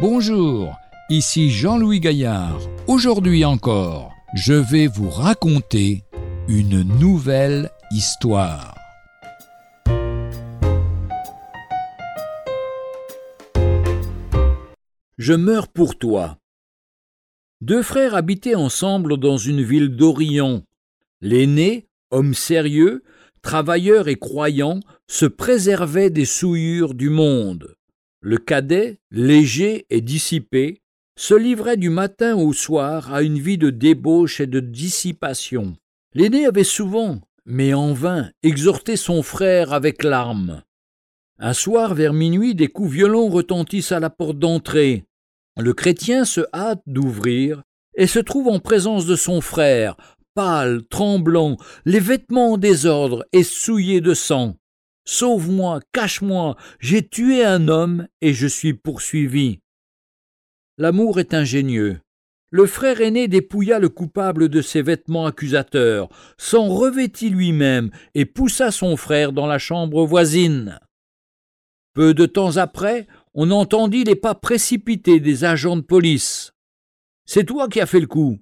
Bonjour, ici Jean-Louis Gaillard. Aujourd'hui encore, je vais vous raconter une nouvelle histoire. Je meurs pour toi. Deux frères habitaient ensemble dans une ville d'Orient. L'aîné, homme sérieux, travailleur et croyant, se préservait des souillures du monde. Le cadet, léger et dissipé, se livrait du matin au soir à une vie de débauche et de dissipation. L'aîné avait souvent, mais en vain, exhorté son frère avec larmes. Un soir, vers minuit, des coups violents retentissent à la porte d'entrée. Le chrétien se hâte d'ouvrir et se trouve en présence de son frère, pâle, tremblant, les vêtements en désordre et souillés de sang. Sauve-moi, cache-moi, j'ai tué un homme et je suis poursuivi. L'amour est ingénieux. Le frère aîné dépouilla le coupable de ses vêtements accusateurs, s'en revêtit lui-même et poussa son frère dans la chambre voisine. Peu de temps après, on entendit les pas précipités des agents de police. C'est toi qui as fait le coup.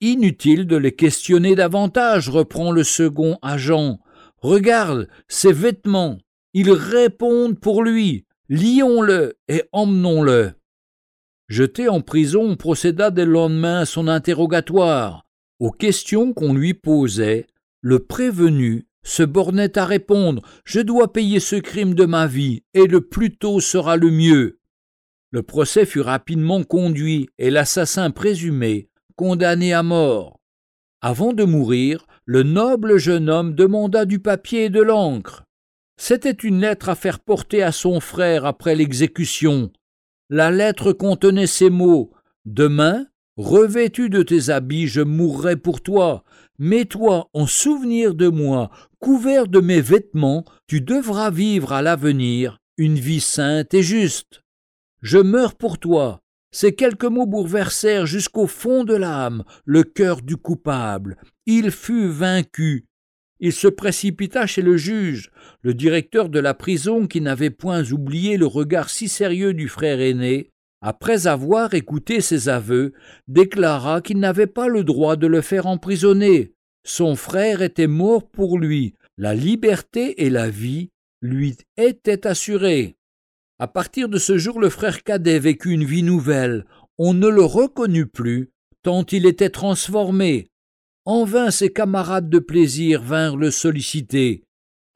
Inutile de les questionner davantage, reprend le second agent. Regarde ses vêtements, ils répondent pour lui. Lions-le et emmenons-le. Jeté en prison, on procéda dès le lendemain à son interrogatoire. Aux questions qu'on lui posait, le prévenu se bornait à répondre Je dois payer ce crime de ma vie, et le plus tôt sera le mieux. Le procès fut rapidement conduit et l'assassin présumé condamné à mort. Avant de mourir, le noble jeune homme demanda du papier et de l'encre. C'était une lettre à faire porter à son frère après l'exécution. La lettre contenait ces mots Demain, revêtu de tes habits, je mourrai pour toi. Mets-toi en souvenir de moi, couvert de mes vêtements, tu devras vivre à l'avenir une vie sainte et juste. Je meurs pour toi. Ces quelques mots bouleversèrent jusqu'au fond de l'âme le cœur du coupable. Il fut vaincu. Il se précipita chez le juge, le directeur de la prison qui n'avait point oublié le regard si sérieux du frère aîné, après avoir écouté ses aveux, déclara qu'il n'avait pas le droit de le faire emprisonner. Son frère était mort pour lui, la liberté et la vie lui étaient assurées. À partir de ce jour, le frère cadet vécut une vie nouvelle. On ne le reconnut plus, tant il était transformé. En vain ses camarades de plaisir vinrent le solliciter.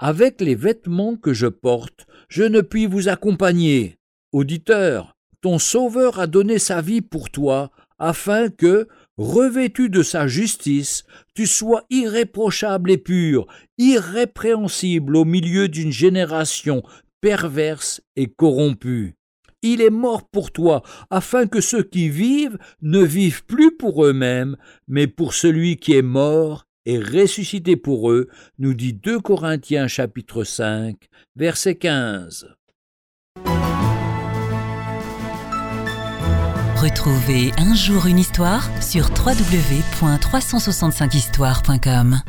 Avec les vêtements que je porte, je ne puis vous accompagner. Auditeur, ton Sauveur a donné sa vie pour toi, afin que, revêtu de sa justice, tu sois irréprochable et pur, irrépréhensible au milieu d'une génération perverse et corrompue. Il est mort pour toi, afin que ceux qui vivent ne vivent plus pour eux-mêmes, mais pour celui qui est mort et ressuscité pour eux, nous dit 2 Corinthiens chapitre 5, verset 15. Retrouvez un jour une histoire sur www.365histoire.com.